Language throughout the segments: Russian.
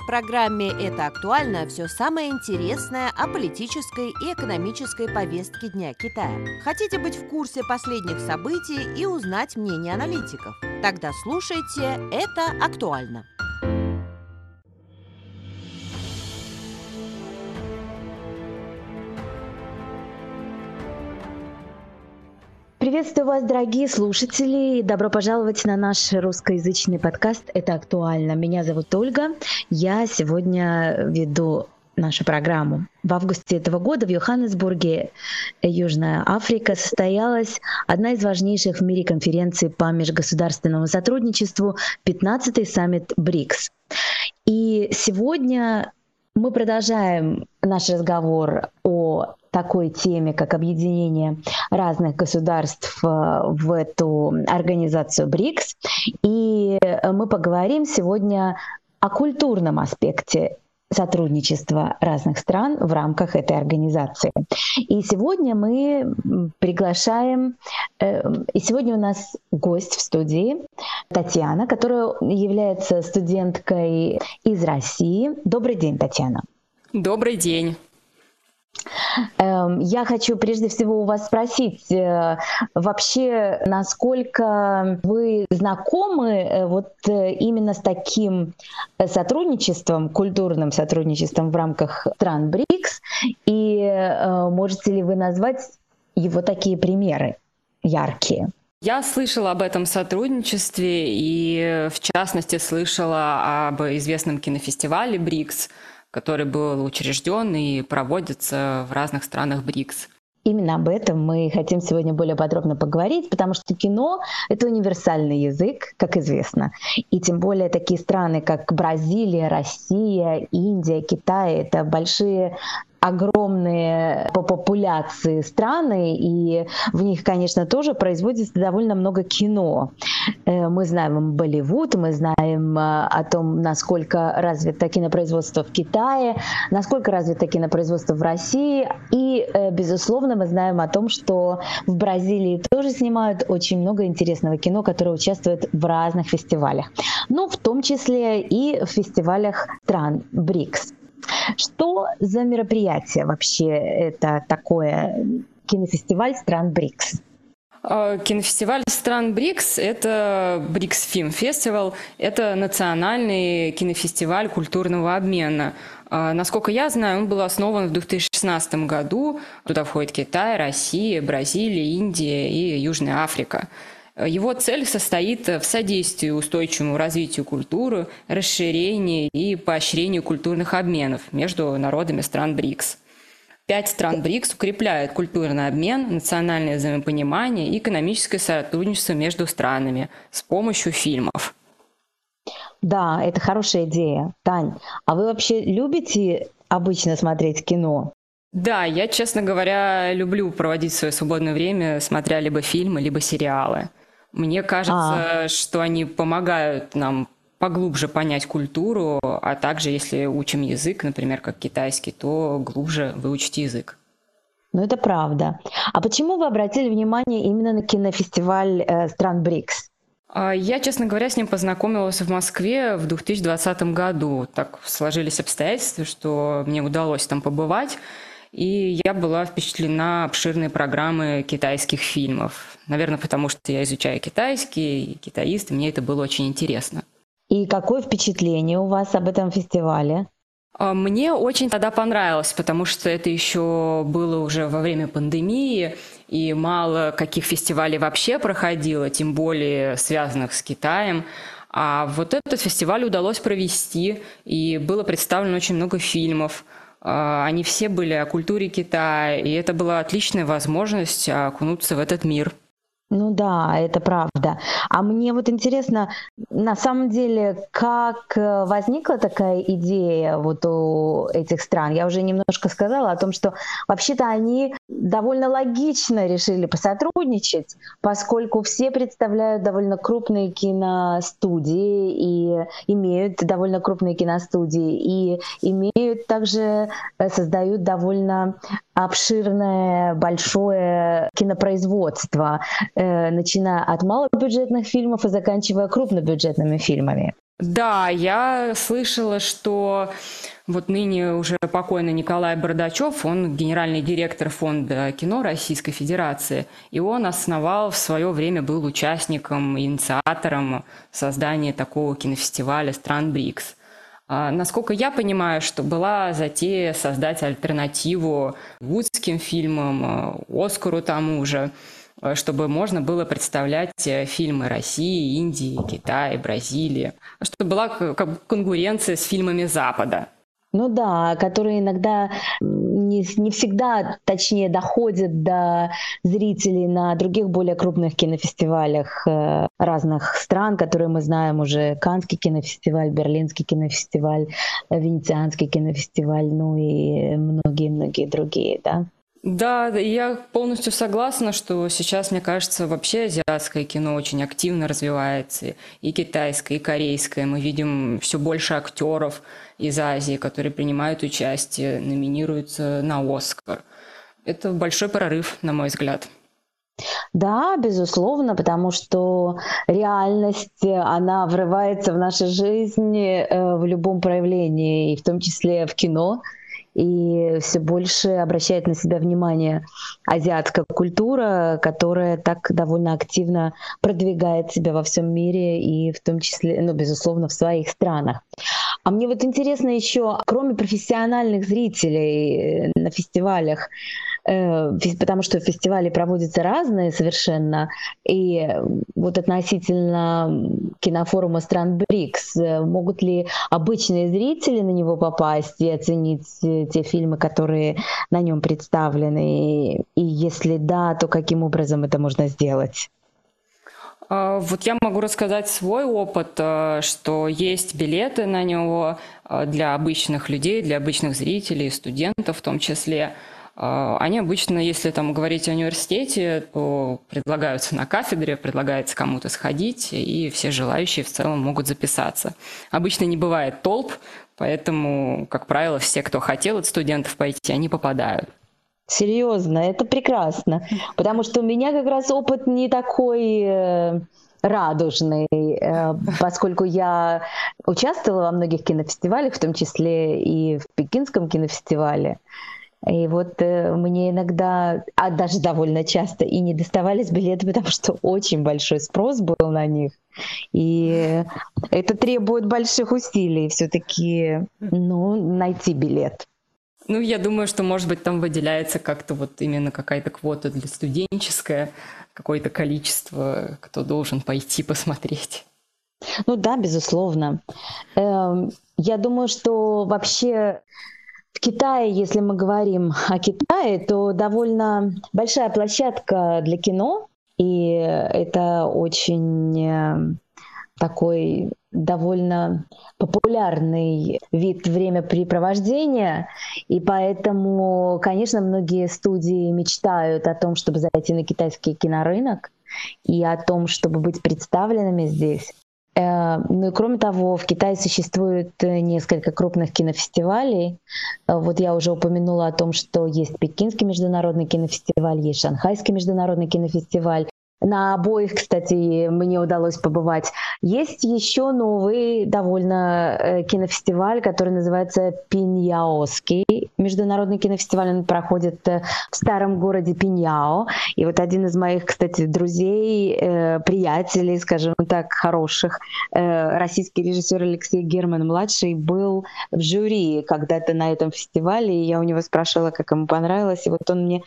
В программе «Это актуально» все самое интересное о политической и экономической повестке Дня Китая. Хотите быть в курсе последних событий и узнать мнение аналитиков? Тогда слушайте «Это актуально». Приветствую вас, дорогие слушатели, добро пожаловать на наш русскоязычный подкаст «Это актуально». Меня зовут Ольга, я сегодня веду нашу программу. В августе этого года в Йоханнесбурге, Южная Африка, состоялась одна из важнейших в мире конференций по межгосударственному сотрудничеству, 15-й саммит БРИКС. И сегодня мы продолжаем наш разговор о такой теме, как объединение разных государств э, в эту организацию БРИКС. И мы поговорим сегодня о культурном аспекте сотрудничества разных стран в рамках этой организации. И сегодня мы приглашаем, э, и сегодня у нас гость в студии Татьяна, которая является студенткой из России. Добрый день, Татьяна. Добрый день. Эм, я хочу прежде всего у вас спросить, э, вообще, насколько вы знакомы э, вот э, именно с таким сотрудничеством, культурным сотрудничеством в рамках стран БРИКС, и можете ли вы назвать его такие примеры яркие? Я слышала об этом сотрудничестве и, в частности, слышала об известном кинофестивале БРИКС – который был учрежден и проводится в разных странах БРИКС. Именно об этом мы хотим сегодня более подробно поговорить, потому что кино — это универсальный язык, как известно. И тем более такие страны, как Бразилия, Россия, Индия, Китай — это большие огромные по популяции страны, и в них, конечно, тоже производится довольно много кино. Э, мы знаем Болливуд, мы знаем э, о том, насколько развито кинопроизводство в Китае, насколько развито кинопроизводство в России, и, э, безусловно, мы знаем о том, что в Бразилии тоже снимают очень много интересного кино, которое участвует в разных фестивалях. Ну, в том числе и в фестивалях стран БРИКС. Что за мероприятие вообще это такое кинофестиваль стран БРИКС? А, кинофестиваль стран БРИКС – это БРИКС Фильм Фестивал, это национальный кинофестиваль культурного обмена. А, насколько я знаю, он был основан в 2016 году. Туда входит Китай, Россия, Бразилия, Индия и Южная Африка. Его цель состоит в содействии устойчивому развитию культуры, расширении и поощрению культурных обменов между народами стран БРИКС. Пять стран БРИКС укрепляют культурный обмен, национальное взаимопонимание и экономическое сотрудничество между странами с помощью фильмов. Да, это хорошая идея. Тань, а вы вообще любите обычно смотреть кино? Да, я, честно говоря, люблю проводить свое свободное время, смотря либо фильмы, либо сериалы. Мне кажется, а. что они помогают нам поглубже понять культуру, а также если учим язык, например, как китайский, то глубже выучить язык. Ну, это правда. А почему вы обратили внимание именно на кинофестиваль э, стран БРИКС? А, я, честно говоря, с ним познакомилась в Москве в 2020 году. Так сложились обстоятельства, что мне удалось там побывать. И я была впечатлена обширной программой китайских фильмов. Наверное, потому что я изучаю китайский, и китаист, и мне это было очень интересно. И какое впечатление у вас об этом фестивале? А, мне очень тогда понравилось, потому что это еще было уже во время пандемии, и мало каких фестивалей вообще проходило, тем более связанных с Китаем. А вот этот фестиваль удалось провести, и было представлено очень много фильмов – они все были о культуре Китая, и это была отличная возможность окунуться в этот мир. Ну да, это правда. А мне вот интересно, на самом деле, как э, возникла такая идея вот у этих стран? Я уже немножко сказала о том, что вообще-то они довольно логично решили посотрудничать, поскольку все представляют довольно крупные киностудии и имеют довольно крупные киностудии и имеют также э, создают довольно обширное большое кинопроизводство, э, начиная от малобюджетных фильмов и заканчивая крупнобюджетными фильмами. Да, я слышала, что вот ныне уже покойный Николай Бардачев, он генеральный директор фонда кино Российской Федерации, и он основал в свое время, был участником, инициатором создания такого кинофестиваля стран БРИКС. А, насколько я понимаю, что была затея создать альтернативу вудским фильмам, Оскару тому же, чтобы можно было представлять э, фильмы России, Индии, Китая, Бразилии, чтобы была как конкуренция с фильмами Запада. Ну да, которые иногда не, не всегда, точнее, доходят до зрителей на других более крупных кинофестивалях э, разных стран, которые мы знаем уже. Канский кинофестиваль, Берлинский кинофестиваль, Венецианский кинофестиваль, ну и многие-многие другие, да. Да, я полностью согласна, что сейчас, мне кажется, вообще азиатское кино очень активно развивается, и китайское, и корейское. Мы видим все больше актеров из Азии, которые принимают участие, номинируются на Оскар. Это большой прорыв, на мой взгляд. Да, безусловно, потому что реальность, она врывается в нашу жизнь э, в любом проявлении, и в том числе в кино – и все больше обращает на себя внимание азиатская культура, которая так довольно активно продвигает себя во всем мире и в том числе, ну, безусловно, в своих странах. А мне вот интересно еще, кроме профессиональных зрителей э, на фестивалях, потому что фестивали проводятся разные совершенно, и вот относительно кинофорума стран БРИКС, э, могут ли обычные зрители на него попасть и оценить э, те фильмы, которые на нем представлены, и если да, то каким образом это можно сделать? А, вот я могу рассказать свой опыт, что есть билеты на него для обычных людей, для обычных зрителей, студентов в том числе. А, они обычно, если там говорить о университете, то предлагаются на кафедре, предлагается кому-то сходить, и все желающие в целом могут записаться. Обычно не бывает толп, поэтому, как правило, все, кто хотел от студентов пойти, они попадают. Серьезно, это прекрасно, потому что у меня как раз опыт не такой э, радужный, э, поскольку я участвовала во многих кинофестивалях, в том числе и в Пекинском кинофестивале. И вот э, мне иногда, а даже довольно часто, и не доставались билеты, потому что очень большой спрос был на них. И это требует больших усилий все-таки ну, найти билет. Ну, я думаю, что, может быть, там выделяется как-то вот именно какая-то квота для студенческая, какое-то количество, кто должен пойти посмотреть. Ну да, безусловно. Эм, я думаю, что вообще в Китае, если мы говорим о Китае, то довольно большая площадка для кино, и это очень э, такой довольно популярный вид времяпрепровождения, и поэтому, конечно, многие студии мечтают о том, чтобы зайти на китайский кинорынок и о том, чтобы быть представленными здесь. Э, ну и кроме того, в Китае существует э, несколько крупных кинофестивалей. Э, вот я уже упомянула о том, что есть Пекинский международный кинофестиваль, есть Шанхайский международный кинофестиваль. На обоих, кстати, мне удалось побывать. Есть еще новый довольно э, кинофестиваль, который называется Пиньяоский. Международный кинофестиваль он проходит э, в старом городе Пиньяо. И вот один из моих, кстати, друзей, э, приятелей, скажем так, хороших, российский режиссер Алексей Герман-младший был в жюри когда-то на этом фестивале. И я у него спрашивала, как ему понравилось. И вот он мне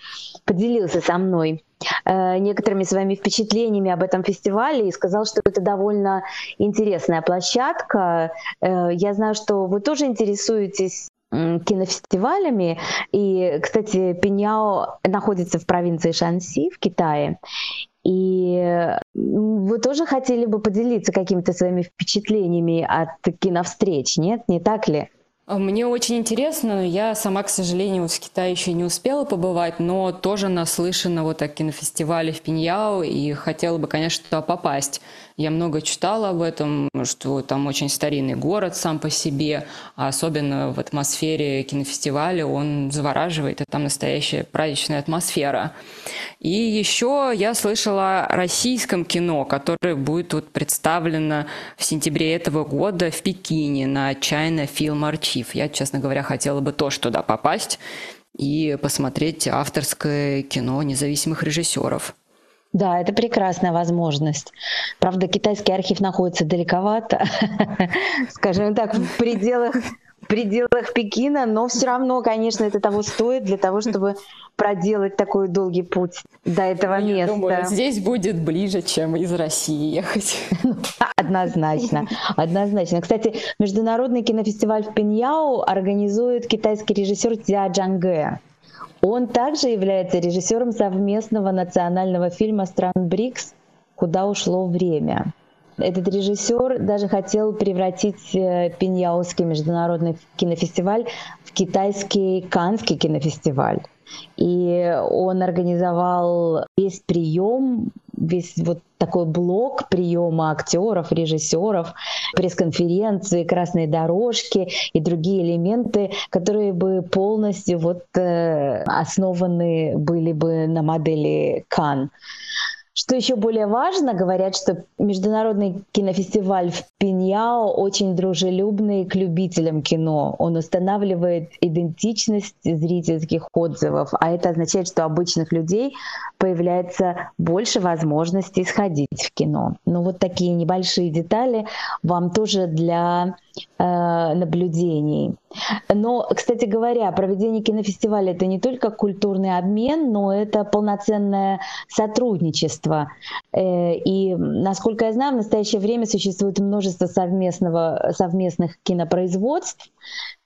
поделился со мной Э, некоторыми своими впечатлениями об этом фестивале и сказал, что это довольно интересная площадка. Э, я знаю, что вы тоже интересуетесь кинофестивалями. И, кстати, Пиньяо находится в провинции Шанси в Китае. И вы тоже хотели бы поделиться какими-то своими впечатлениями от киновстреч, нет? Не так ли? А мне очень интересно, я сама, к сожалению, в Китае еще не успела побывать, но тоже наслышана вот о кинофестивале в Пиньяо и хотела бы, конечно, туда попасть. Я много читала об этом, что там очень старинный город сам по себе, а особенно в атмосфере кинофестиваля он завораживает, и там настоящая праздничная атмосфера. И еще я слышала о российском кино, которое будет вот представлено в сентябре этого года в Пекине на China Film Archive. Я, честно говоря, хотела бы тоже туда попасть и посмотреть авторское кино независимых режиссеров. Да, это прекрасная возможность. Правда, китайский архив находится далековато, скажем так, в пределах пределах Пекина, но все равно, конечно, это того стоит для того, чтобы проделать такой долгий путь до этого ну, места. Думаю, здесь будет ближе, чем из России ехать. Однозначно, однозначно. Кстати, международный кинофестиваль в Пиньяо организует китайский режиссер Цзя Джанге. Он также является режиссером совместного национального фильма стран БРИКС «Куда ушло время». Этот режиссер даже хотел превратить э, Пиньяоский международный кинофестиваль в китайский Канский кинофестиваль. И он организовал весь прием, весь вот такой блок приема актеров, режиссеров, пресс-конференции, красные дорожки и другие элементы, которые бы полностью вот э, основаны были бы на модели Кан. Что еще более важно, говорят, что Международный кинофестиваль в Пиньяо очень дружелюбный к любителям кино. Он устанавливает идентичность зрительских отзывов, а это означает, что обычных людей появляется больше возможностей сходить в кино. Ну вот такие небольшие детали вам тоже для наблюдений. Но, кстати говоря, проведение кинофестиваля это не только культурный обмен, но это полноценное сотрудничество. Э, и, насколько я знаю, в настоящее время существует множество совместного, совместных кинопроизводств,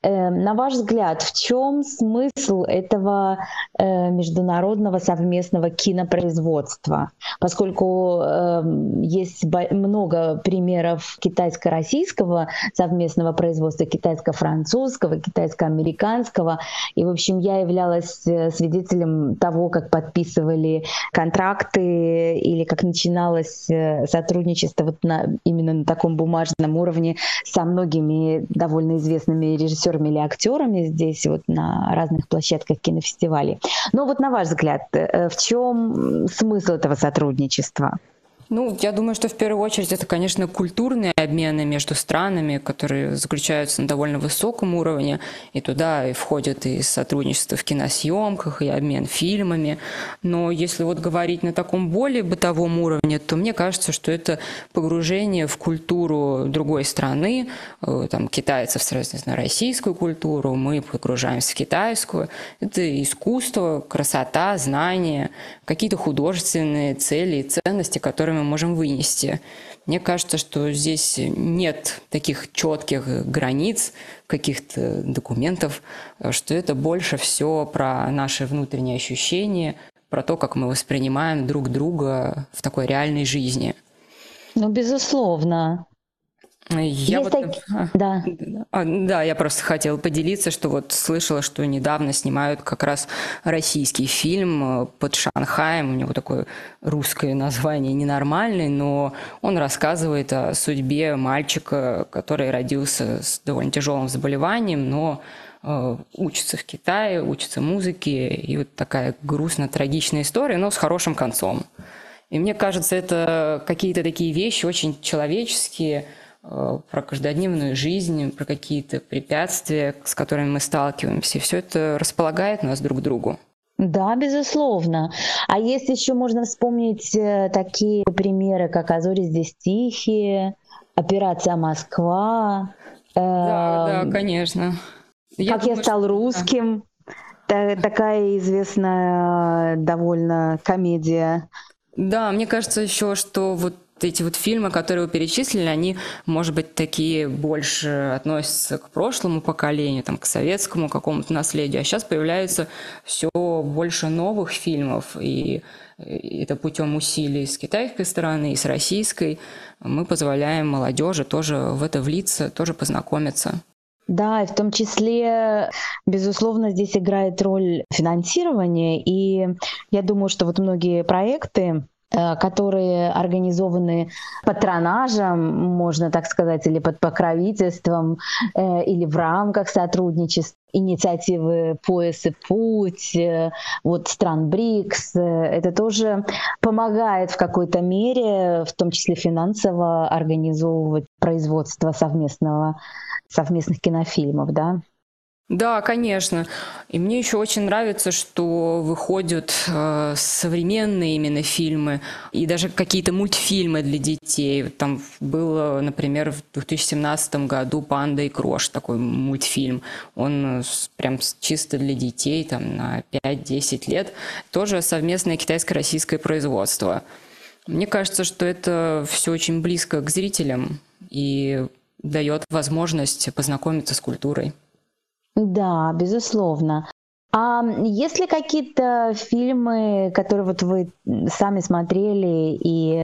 на ваш взгляд, в чем смысл этого э, международного совместного кинопроизводства? Поскольку эм, есть много примеров китайско-российского совместного производства, китайско-французского, китайско-американского. И, в общем, я являлась э, свидетелем того, как подписывали контракты или как начиналось э, сотрудничество вот на, именно на таком бумажном уровне со многими довольно известными режиссерами режиссерами или актерами здесь вот на разных площадках кинофестивалей. Но вот на ваш взгляд, э, в чем смысл этого сотрудничества? Ну, я думаю, что в первую очередь это, конечно, культурные обмены между странами, которые заключаются на довольно высоком уровне, и туда и входит и сотрудничество в киносъемках, и обмен фильмами. Но если вот говорить на таком более бытовом уровне, то мне кажется, что это погружение в культуру другой страны, э, там, китайцев, соответственно, российскую культуру, мы погружаемся в китайскую. Это искусство, красота, знания, какие-то художественные цели и ценности, которые мы можем вынести. Мне кажется, что здесь нет таких четких границ, каких-то документов, что это больше все про наши внутренние ощущения, про то, как мы воспринимаем друг друга в такой реальной жизни. Ну, безусловно. Я Есть вот, так... да. А, да, я просто хотела поделиться, что вот слышала, что недавно снимают как раз российский фильм э, под Шанхаем. У него такое русское название ненормальный, но он рассказывает о судьбе мальчика, который родился с довольно тяжелым заболеванием, но э, учится в Китае, учится музыке, и вот такая грустно-трагичная история, но с хорошим концом. И мне кажется, это какие-то такие вещи очень человеческие, про каждодневную жизнь, про какие-то препятствия, с которыми мы сталкиваемся. И все это располагает нас друг к другу. Да, безусловно. А есть еще можно вспомнить э, такие примеры, как «Азори здесь тихие», «Операция Москва». Да, да, эм, конечно. Я как думаю, я стал русским. Да. Такая известная довольно комедия. Да, мне кажется еще, что вот эти вот фильмы, которые вы перечислили, они, может быть, такие больше относятся к прошлому поколению, там, к советскому какому-то наследию, а сейчас появляется все больше новых фильмов, и это путем усилий с китайской стороны и с российской мы позволяем молодежи тоже в это влиться, тоже познакомиться. Да, и в том числе, безусловно, здесь играет роль финансирования. И я думаю, что вот многие проекты, которые организованы патронажем, можно так сказать, или под покровительством, э, или в рамках сотрудничества инициативы «Пояс и путь», э, вот стран БРИКС. Это тоже помогает в какой-то мере, в том числе финансово, организовывать производство совместного, совместных кинофильмов, да. Да, конечно. И мне еще очень нравится, что выходят э, современные именно фильмы и даже какие-то мультфильмы для детей. Там было, например, в 2017 году «Панда и Крош» такой мультфильм. Он э, прям чисто для детей, там на 5-10 лет. Тоже совместное китайско-российское производство. Мне кажется, что это все очень близко к зрителям и дает возможность познакомиться с культурой. Да, безусловно. А есть ли какие-то фильмы, которые вот вы сами смотрели и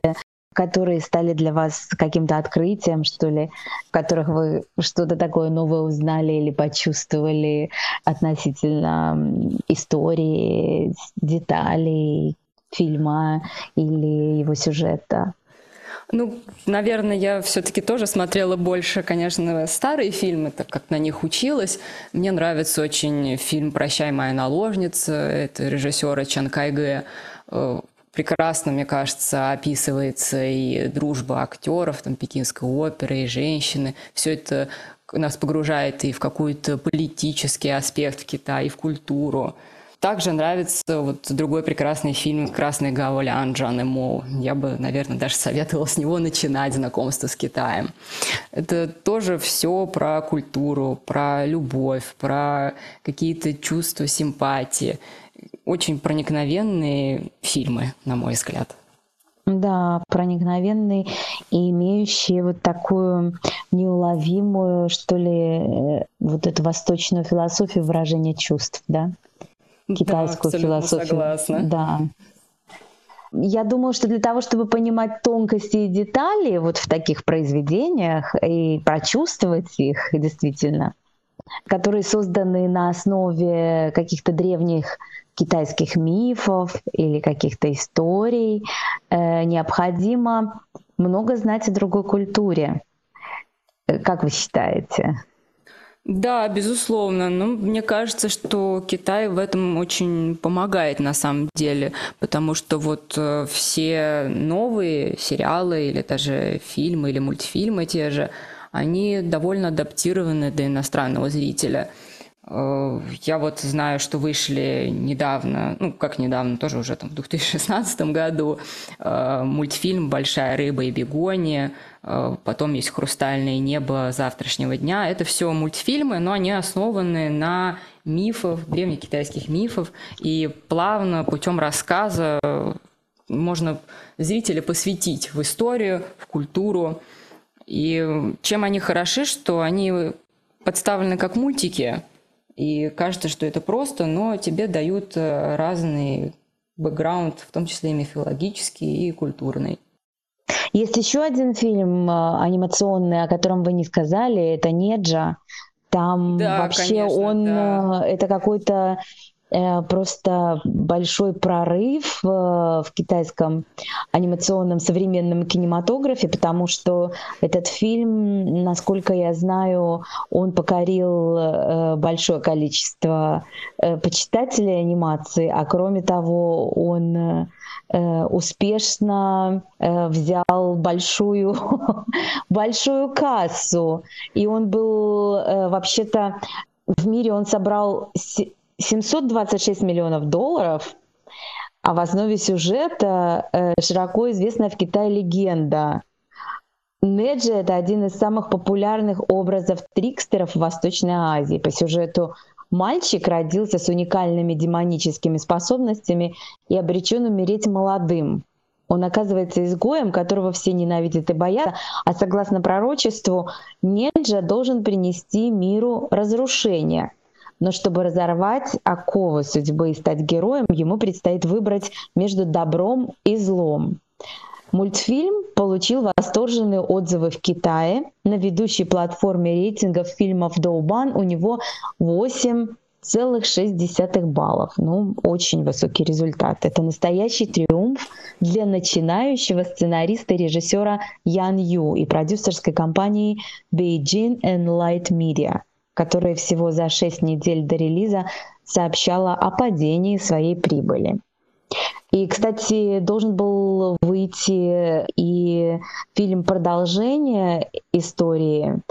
которые стали для вас каким-то открытием, что ли, в которых вы что-то такое новое узнали или почувствовали относительно истории, деталей фильма или его сюжета? Ну, наверное, я все-таки тоже смотрела больше, конечно, старые фильмы, так как на них училась. Мне нравится очень фильм «Прощай, моя наложница». Это режиссера Чан Кайгэ. Э, прекрасно, мне кажется, описывается и дружба актеров, там, пекинской оперы, и женщины. Все это нас погружает и в какой-то политический аспект Китая, и в культуру. Также нравится вот другой прекрасный фильм «Красный гаулян» Джаны Моу. Я бы, наверное, даже советовала с него начинать знакомство с Китаем. Это тоже все про культуру, про любовь, про какие-то чувства симпатии. Очень проникновенные фильмы, на мой взгляд. Да, проникновенные и имеющие вот такую неуловимую, что ли, э, вот эту восточную философию выражения чувств, да? Китайскую да, философию. Согласна. Да. Я думаю, что для того, чтобы понимать тонкости и детали вот в таких произведениях и прочувствовать их действительно, которые созданы на основе каких-то древних китайских мифов или каких-то историй, э, необходимо много знать о другой культуре. Как вы считаете? Да, безусловно. Но мне кажется, что Китай в этом очень помогает на самом деле, потому что вот э, все новые сериалы или даже фильмы или мультфильмы те же, они довольно адаптированы до иностранного зрителя. Э, я вот знаю, что вышли недавно, ну как недавно, тоже уже там в 2016 году, э, мультфильм «Большая рыба и бегония», потом есть «Хрустальное небо завтрашнего дня». Это все мультфильмы, но они основаны на мифах, древних китайских мифов, и плавно путем рассказа можно зрителя посвятить в историю, в культуру. И чем они хороши, что они подставлены как мультики, и кажется, что это просто, но тебе дают э, разный бэкграунд, в том числе и мифологический, и культурный. Есть еще один фильм э, анимационный, о котором вы не сказали, это Неджа. Там да, вообще конечно, он, да. Э, это какой-то просто большой прорыв э, в китайском анимационном современном кинематографе, потому что этот фильм, насколько я знаю, он покорил э, большое количество почитателей анимации, а кроме того, он успешно взял большую, большую кассу. И он был вообще-то в мире он собрал 726 миллионов долларов, а в основе сюжета э, широко известная в Китае легенда. Неджи — это один из самых популярных образов трикстеров в Восточной Азии. По сюжету мальчик родился с уникальными демоническими способностями и обречен умереть молодым. Он оказывается изгоем, которого все ненавидят и боятся, а согласно пророчеству, Неджа должен принести миру разрушение — но чтобы разорвать оковы судьбы и стать героем, ему предстоит выбрать между добром и злом. Мультфильм получил восторженные отзывы в Китае. На ведущей платформе рейтингов фильмов Доубан у него 8 целых 6 баллов. Ну, очень высокий результат. Это настоящий триумф для начинающего сценариста и режиссера Ян Ю и продюсерской компании Beijing and Light Media, которая всего за 6 недель до релиза сообщала о падении своей прибыли. И, кстати, должен был выйти и фильм продолжение истории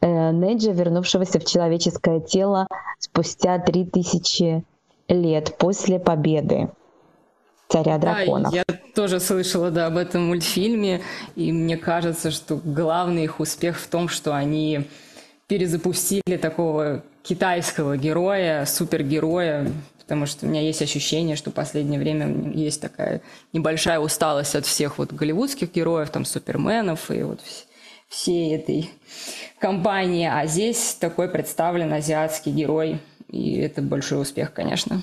э, Неджа, вернувшегося в человеческое тело спустя 3000 лет после победы царя драконов. Да, я тоже слышала да, об этом мультфильме, и мне кажется, что главный их успех в том, что они перезапустили такого китайского героя, супергероя, потому что у меня есть ощущение, что в последнее время есть такая небольшая усталость от всех вот голливудских героев, там, суперменов и вот всей этой компании, а здесь такой представлен азиатский герой, и это большой успех, конечно.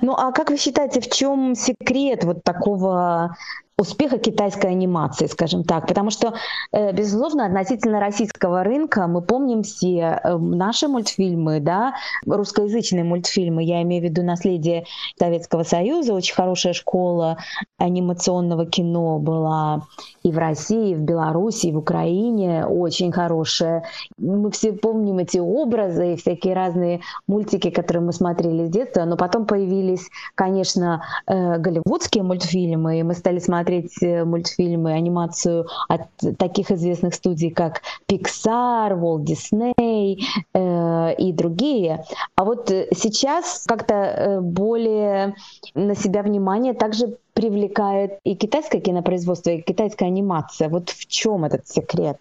Ну а как вы считаете, в чем секрет вот такого успеха китайской анимации, скажем так, потому что, э, безусловно, относительно российского рынка мы помним все э, наши мультфильмы, да, русскоязычные мультфильмы, я имею в виду «Наследие Советского Союза», очень хорошая школа анимационного кино была и в России, и в Беларуси, и в Украине, очень хорошая. Мы все помним эти образы и всякие разные мультики, которые мы смотрели с детства, но потом появились, конечно, э, голливудские мультфильмы, и мы стали смотреть смотреть э, мультфильмы, анимацию от таких известных студий, как Pixar, Walt Disney э, и другие. А вот э, сейчас как-то э, более на себя внимание также привлекает и китайское кинопроизводство, и китайская анимация. Вот в чем этот секрет?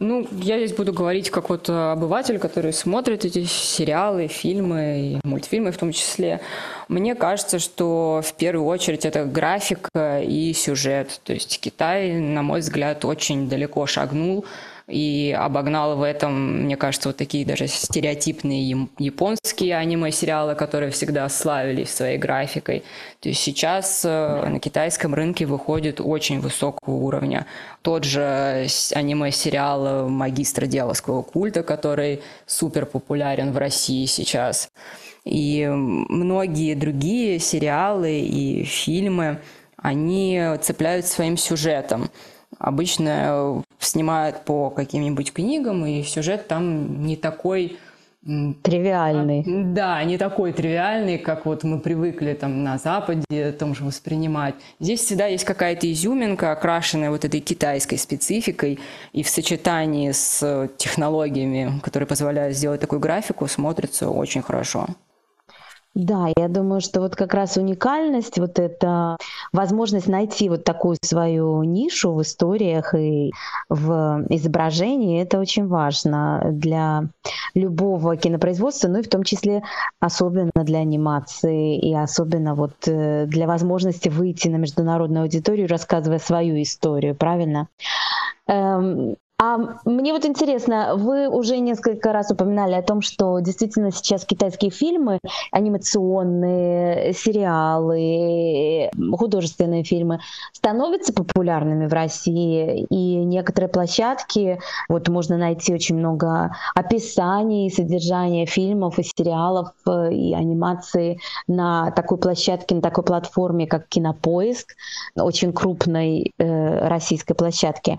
Ну, я здесь буду говорить как вот обыватель, который смотрит эти сериалы, фильмы и мультфильмы в том числе. Мне кажется, что в первую очередь это графика и сюжет. То есть Китай, на мой взгляд, очень далеко шагнул и обогнал в этом, мне кажется, вот такие даже стереотипные японские аниме-сериалы, которые всегда славились своей графикой. То есть сейчас э, на китайском рынке выходит очень высокого уровня. Тот же аниме-сериал «Магистр дьявольского культа», который супер популярен в России сейчас. И многие другие сериалы и фильмы, они цепляют своим сюжетом обычно снимают по каким-нибудь книгам, и сюжет там не такой Тривиальный. Да, не такой тривиальный, как вот мы привыкли там на Западе том же воспринимать. Здесь всегда есть какая-то изюминка, окрашенная вот этой китайской спецификой, и в сочетании с технологиями, которые позволяют сделать такую графику, смотрится очень хорошо. Да, я думаю, что вот как раз уникальность, вот эта возможность найти вот такую свою нишу в историях и в изображении, это очень важно для любого кинопроизводства, ну и в том числе особенно для анимации и особенно вот э, для возможности выйти на международную аудиторию, рассказывая свою историю, правильно? А мне вот интересно, вы уже несколько раз упоминали о том, что действительно сейчас китайские фильмы, анимационные, сериалы, художественные фильмы становятся популярными в России, и некоторые площадки, вот можно найти очень много описаний, содержания фильмов и сериалов и анимации на такой площадке, на такой платформе, как Кинопоиск, очень крупной э, российской площадке.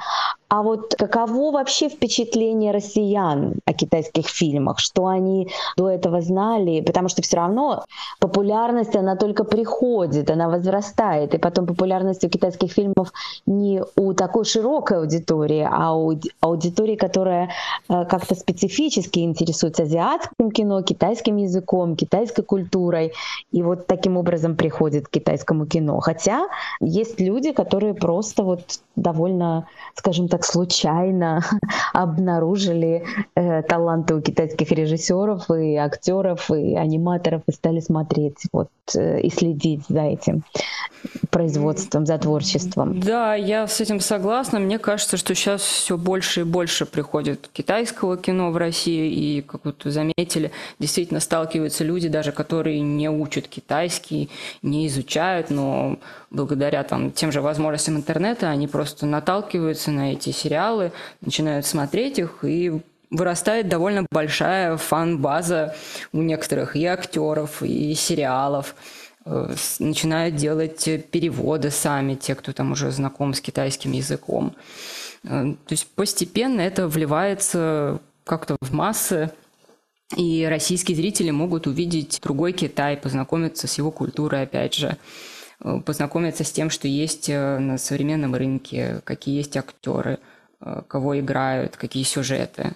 А вот каково вообще впечатление россиян о китайских фильмах? Что они до этого знали? Потому что все равно популярность, она только приходит, она возрастает. И потом популярность у китайских фильмов не у такой широкой аудитории, а у аудитории, которая э, как-то специфически интересуется азиатским кино, китайским языком, китайской культурой. И вот таким образом приходит к китайскому кино. Хотя есть люди, которые просто вот довольно, скажем так, случайно обнаружили э, таланты у китайских режиссеров и актеров и аниматоров и стали смотреть вот э, и следить за этим. производством, за творчеством. Да, я с этим согласна. Мне кажется, что сейчас все больше и больше приходит китайского кино в Россию, и, как вот заметили, действительно сталкиваются люди, даже которые не учат китайский, не изучают, но благодаря там, тем же возможностям интернета они просто наталкиваются на эти сериалы, начинают смотреть их и вырастает довольно большая фан-база у некоторых и актеров, и сериалов. Э, начинают делать переводы сами, те, кто там уже знаком с китайским языком. Э, то есть постепенно это вливается как-то в массы, и российские зрители могут увидеть другой Китай, познакомиться с его культурой, опять же, познакомиться с тем, что есть на современном рынке, какие есть актеры, кого играют, какие сюжеты.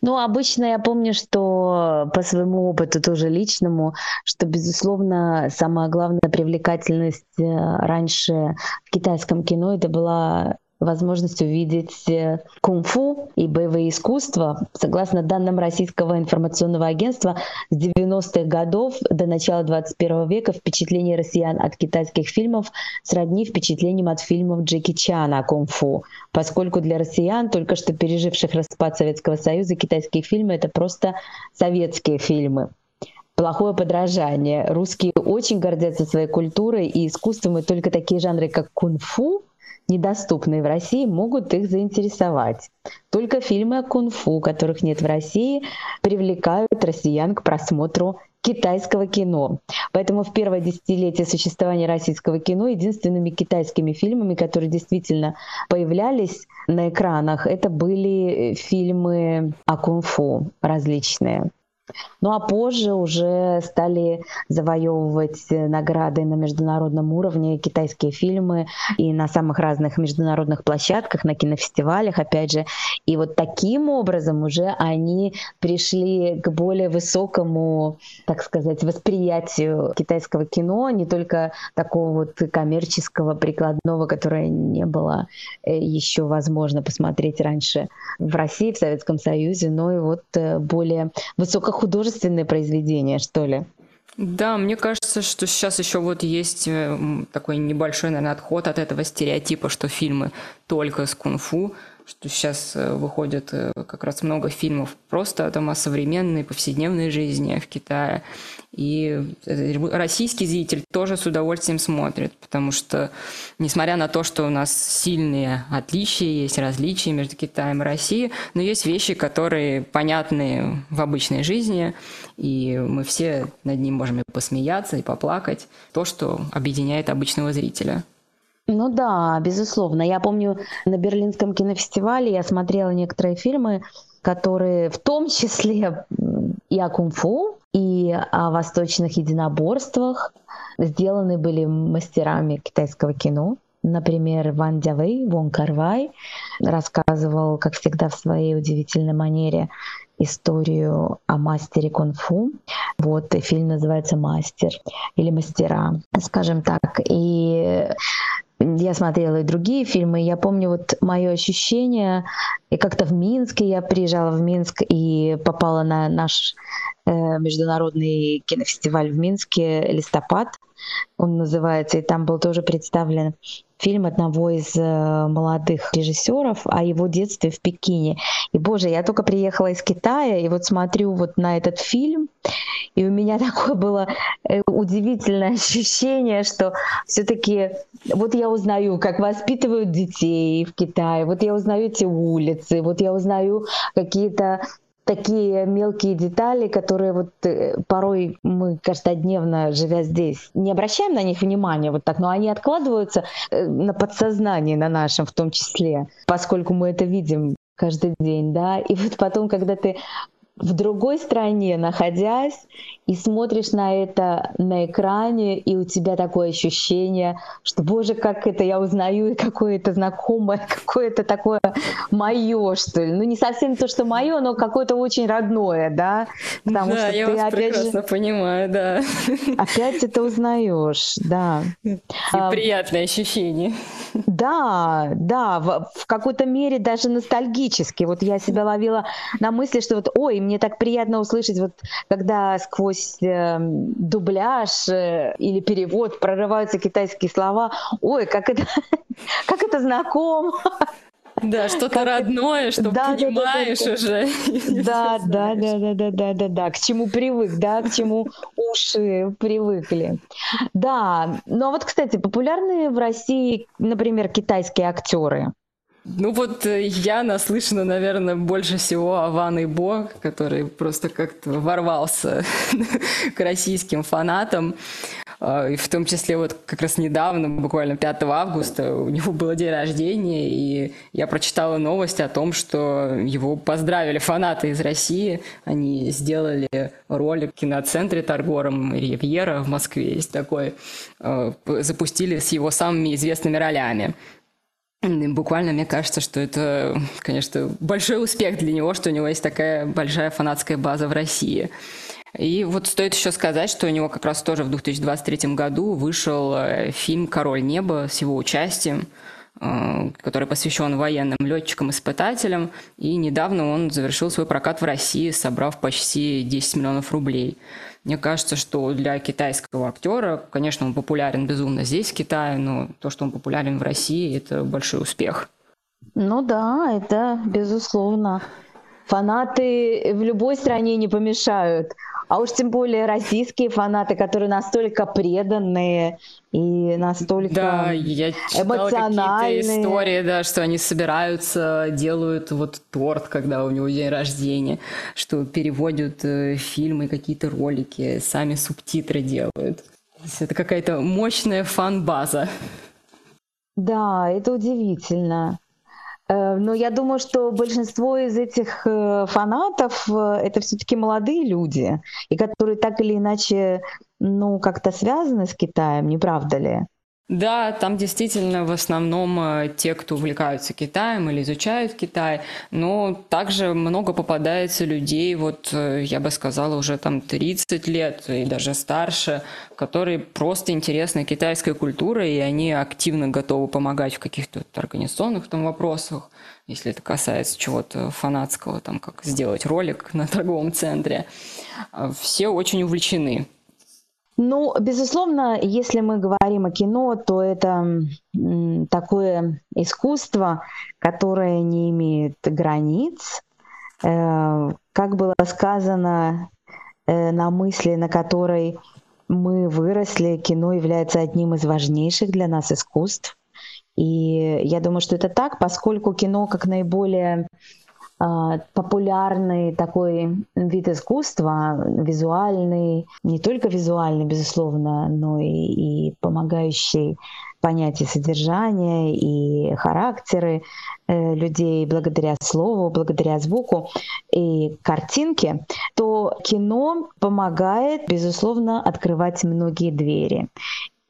Ну, обычно я помню, что по своему опыту тоже личному, что, безусловно, самая главная привлекательность э, раньше в китайском кино это была возможность увидеть э, кунг-фу и боевые искусства. Согласно данным Российского информационного агентства, с 90-х годов до начала 21 века впечатление россиян от китайских фильмов сродни впечатлениям от фильмов Джеки Чана о кунг-фу, поскольку для россиян, только что переживших распад Советского Союза, китайские фильмы — это просто советские фильмы плохое подражание. Русские очень гордятся своей культурой и искусством, и только такие жанры, как кунг-фу, недоступные в России, могут их заинтересовать. Только фильмы о кунг-фу, которых нет в России, привлекают россиян к просмотру китайского кино. Поэтому в первое десятилетие существования российского кино единственными китайскими фильмами, которые действительно появлялись на экранах, это были фильмы о кунг-фу различные. Ну а позже уже стали завоевывать награды на международном уровне китайские фильмы и на самых разных международных площадках, на кинофестивалях, опять же. И вот таким образом уже они пришли к более высокому, так сказать, восприятию китайского кино, не только такого вот коммерческого, прикладного, которое не было э, еще возможно посмотреть раньше в России, в Советском Союзе, но и вот э, более высокого художественное произведение, что ли. Да, мне кажется, что сейчас еще вот есть э, такой небольшой, наверное, отход от этого стереотипа, что фильмы только с кунг-фу что сейчас э, выходит э, как раз много фильмов просто там о современной повседневной жизни в Китае. И э, российский зритель тоже с удовольствием смотрит, потому что, несмотря на то, что у нас сильные отличия, есть различия между Китаем и Россией, но есть вещи, которые понятны в обычной жизни, и мы все над ним можем и посмеяться, и поплакать. То, что объединяет обычного зрителя. Ну да, безусловно. Я помню, на Берлинском кинофестивале я смотрела некоторые фильмы, которые в том числе и о кунг-фу, и о восточных единоборствах сделаны были мастерами китайского кино. Например, Ван Дявей, Вон Карвай рассказывал, как всегда, в своей удивительной манере историю о мастере кунг-фу. Вот, и фильм называется «Мастер» или «Мастера», скажем так. И я смотрела и другие фильмы. Я помню вот мое ощущение, и как-то в Минске я приезжала в Минск и попала на наш э, международный кинофестиваль в Минске «Листопад», он называется, и там был тоже представлен фильм одного из э, молодых режиссеров о его детстве в Пекине. И, боже, я только приехала из Китая, и вот смотрю вот на этот фильм, и у меня такое было э, удивительное ощущение, что все-таки вот я узнаю, как воспитывают детей в Китае, вот я узнаю эти улицы, вот я узнаю какие-то такие мелкие детали, которые вот э, порой мы каждодневно, живя здесь, не обращаем на них внимания вот так, но они откладываются э, на подсознании, на нашем в том числе, поскольку мы это видим каждый день, да, и вот потом, когда ты в другой стране находясь и смотришь на это на экране, и у тебя такое ощущение, что, боже, как это я узнаю, и какое это знакомое, какое это такое мое, что ли. Ну, не совсем то, что мое, но какое-то очень родное, да? Потому да, что я ты вас опять прекрасно же... понимаю, да. Опять это узнаешь, да. И а, приятное ощущение. Да, да, в, в какой-то мере даже ностальгически. Вот я себя ловила на мысли, что вот, ой, мне так приятно услышать, вот когда сквозь э, дубляж э, или перевод прорываются китайские слова. Ой, как это, как это знакомо. Да, что-то родное, что да, понимаешь да, да, уже. Да, да, да, да, да, да, да, да, к чему привык, да, к чему уши привыкли. Да, ну а вот, кстати, популярные в России, например, китайские актеры. Ну вот э, я наслышана, наверное, больше всего о Ван Бо, который просто как-то ворвался к российским фанатам. А, и в том числе вот как раз недавно, буквально 5 августа, у него было день рождения, и я прочитала новость о том, что его поздравили фанаты из России. Они сделали ролик в киноцентре Торгором Ривьера в Москве, есть такой, а, запустили с его самыми известными ролями. Буквально мне кажется, что это, конечно, большой успех для него, что у него есть такая большая фанатская база в России. И вот стоит еще сказать, что у него как раз тоже в 2023 году вышел э, фильм «Король неба» с его участием, э, который посвящен военным летчикам-испытателям. И недавно он завершил свой прокат в России, собрав почти 10 миллионов рублей. Мне кажется, что для китайского актера, конечно, он популярен безумно здесь, в Китае, но то, что он популярен в России, это большой успех. Ну да, это безусловно. Фанаты в любой стране не помешают. А уж тем более российские фанаты, которые настолько преданные и настолько да, я эмоциональные. истории, да, что они собираются, делают вот торт, когда у него день рождения, что переводят э, фильмы, какие-то ролики, сами субтитры делают. Это какая-то мощная фан-база. Да, это удивительно. Э, но я думаю, что большинство из этих э, фанатов э, это все-таки молодые люди, и которые так или иначе, ну, как-то связаны с Китаем, не правда ли? Да, там действительно в основном э, те, кто увлекаются Китаем или изучают Китай, но также много попадается людей, вот э, я бы сказала, уже там 30 лет и даже старше, которые просто интересны китайской культурой, и они активно готовы помогать в каких-то организационных там вопросах, если это касается чего-то фанатского, там как сделать ролик на торговом центре. Э, все очень увлечены ну, безусловно, если мы говорим о кино, то это такое искусство, которое не имеет границ. Э, как было сказано э, на мысли, на которой мы выросли, кино является одним из важнейших для нас искусств. И я думаю, что это так, поскольку кино как наиболее популярный такой вид искусства, визуальный, не только визуальный, безусловно, но и, и помогающий понять и содержание, и характеры э, людей благодаря слову, благодаря звуку и картинке, то кино помогает, безусловно, открывать многие двери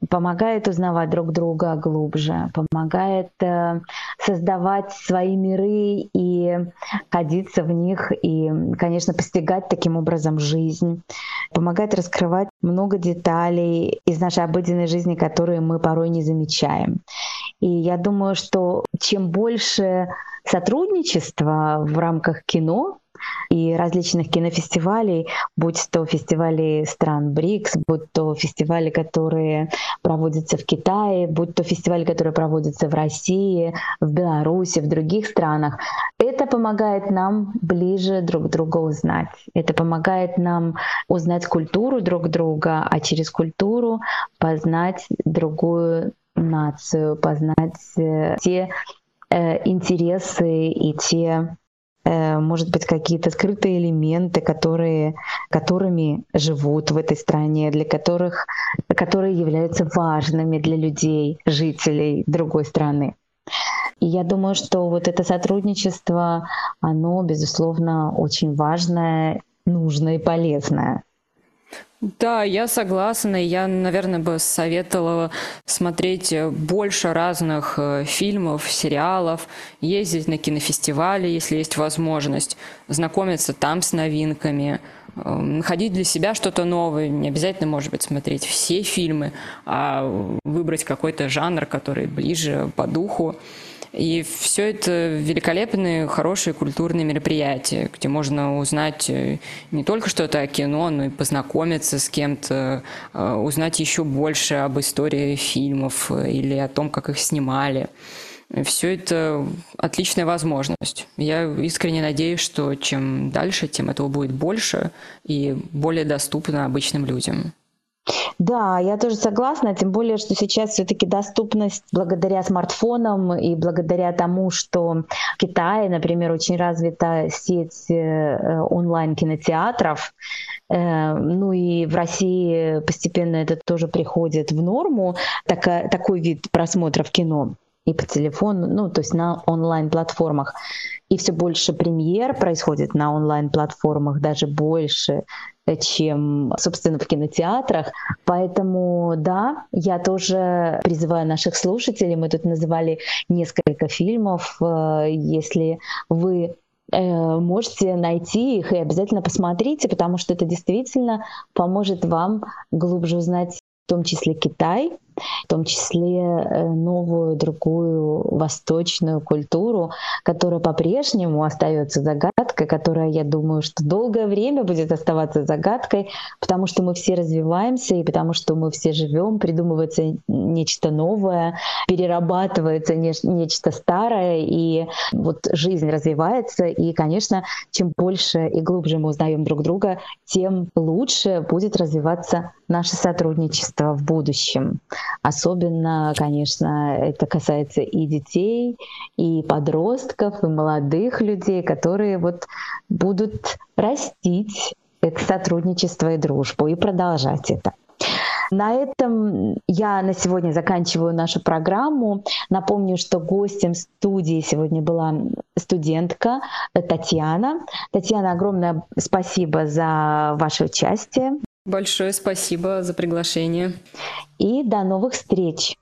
помогает узнавать друг друга глубже, помогает э, создавать свои миры и ходиться в них и, конечно, постигать таким образом жизнь, помогает раскрывать много деталей из нашей обыденной жизни, которые мы порой не замечаем. И я думаю, что чем больше сотрудничества в рамках кино, и различных кинофестивалей, будь то фестивали стран БРИКС, будь то фестивали, которые проводятся в Китае, будь то фестивали, которые проводятся в России, в Беларуси, в других странах. Это помогает нам ближе друг друга узнать. Это помогает нам узнать культуру друг друга, а через культуру познать другую нацию, познать э, те э, интересы и те Э, может быть, какие-то скрытые элементы, которые, которыми живут в этой стране, для которых, которые являются важными для людей, жителей другой страны. И я думаю, что вот это сотрудничество, оно, безусловно, очень важное, нужное и полезное. Да, я согласна. Я, наверное, бы советовала смотреть больше разных э, фильмов, сериалов, ездить на кинофестивали, если есть возможность, знакомиться там с новинками, эм, находить для себя что-то новое. Не обязательно, может быть, смотреть все фильмы, а выбрать какой-то жанр, который ближе по духу. И все это великолепные, хорошие культурные мероприятия, где можно узнать э, не только что-то о кино, но и познакомиться с кем-то, э, узнать еще больше об истории фильмов или о том, как их снимали. Все это отличная возможность. Я искренне надеюсь, что чем дальше, тем этого будет больше и более доступно обычным людям. Да, я тоже согласна, тем более, что сейчас все-таки доступность благодаря смартфонам и благодаря тому, что в Китае, например, очень развита сеть э, онлайн-кинотеатров, э, ну и в России постепенно это тоже приходит в норму, такая, такой вид просмотров кино и по телефону, ну, то есть на онлайн-платформах. И все больше премьер происходит на онлайн-платформах, даже больше, чем, собственно, в кинотеатрах. Поэтому, да, я тоже призываю наших слушателей, мы тут называли несколько фильмов, э, если вы э, можете найти их и обязательно посмотрите, потому что это действительно поможет вам глубже узнать в том числе Китай, в том числе э, новую, другую восточную культуру, которая по-прежнему остается загадкой, которая, я думаю, что долгое время будет оставаться загадкой, потому что мы все развиваемся и потому что мы все живем, придумывается нечто новое, перерабатывается нечто старое, и вот жизнь развивается, и, конечно, чем больше и глубже мы узнаем друг друга, тем лучше будет развиваться наше сотрудничество в будущем. Особенно, конечно, это касается и детей, и подростков, и молодых людей, которые вот будут растить это сотрудничество и дружбу и продолжать это. На этом я на сегодня заканчиваю нашу программу. Напомню, что гостем студии сегодня была студентка Татьяна. Татьяна, огромное спасибо за ваше участие. Большое спасибо за приглашение. И до новых встреч.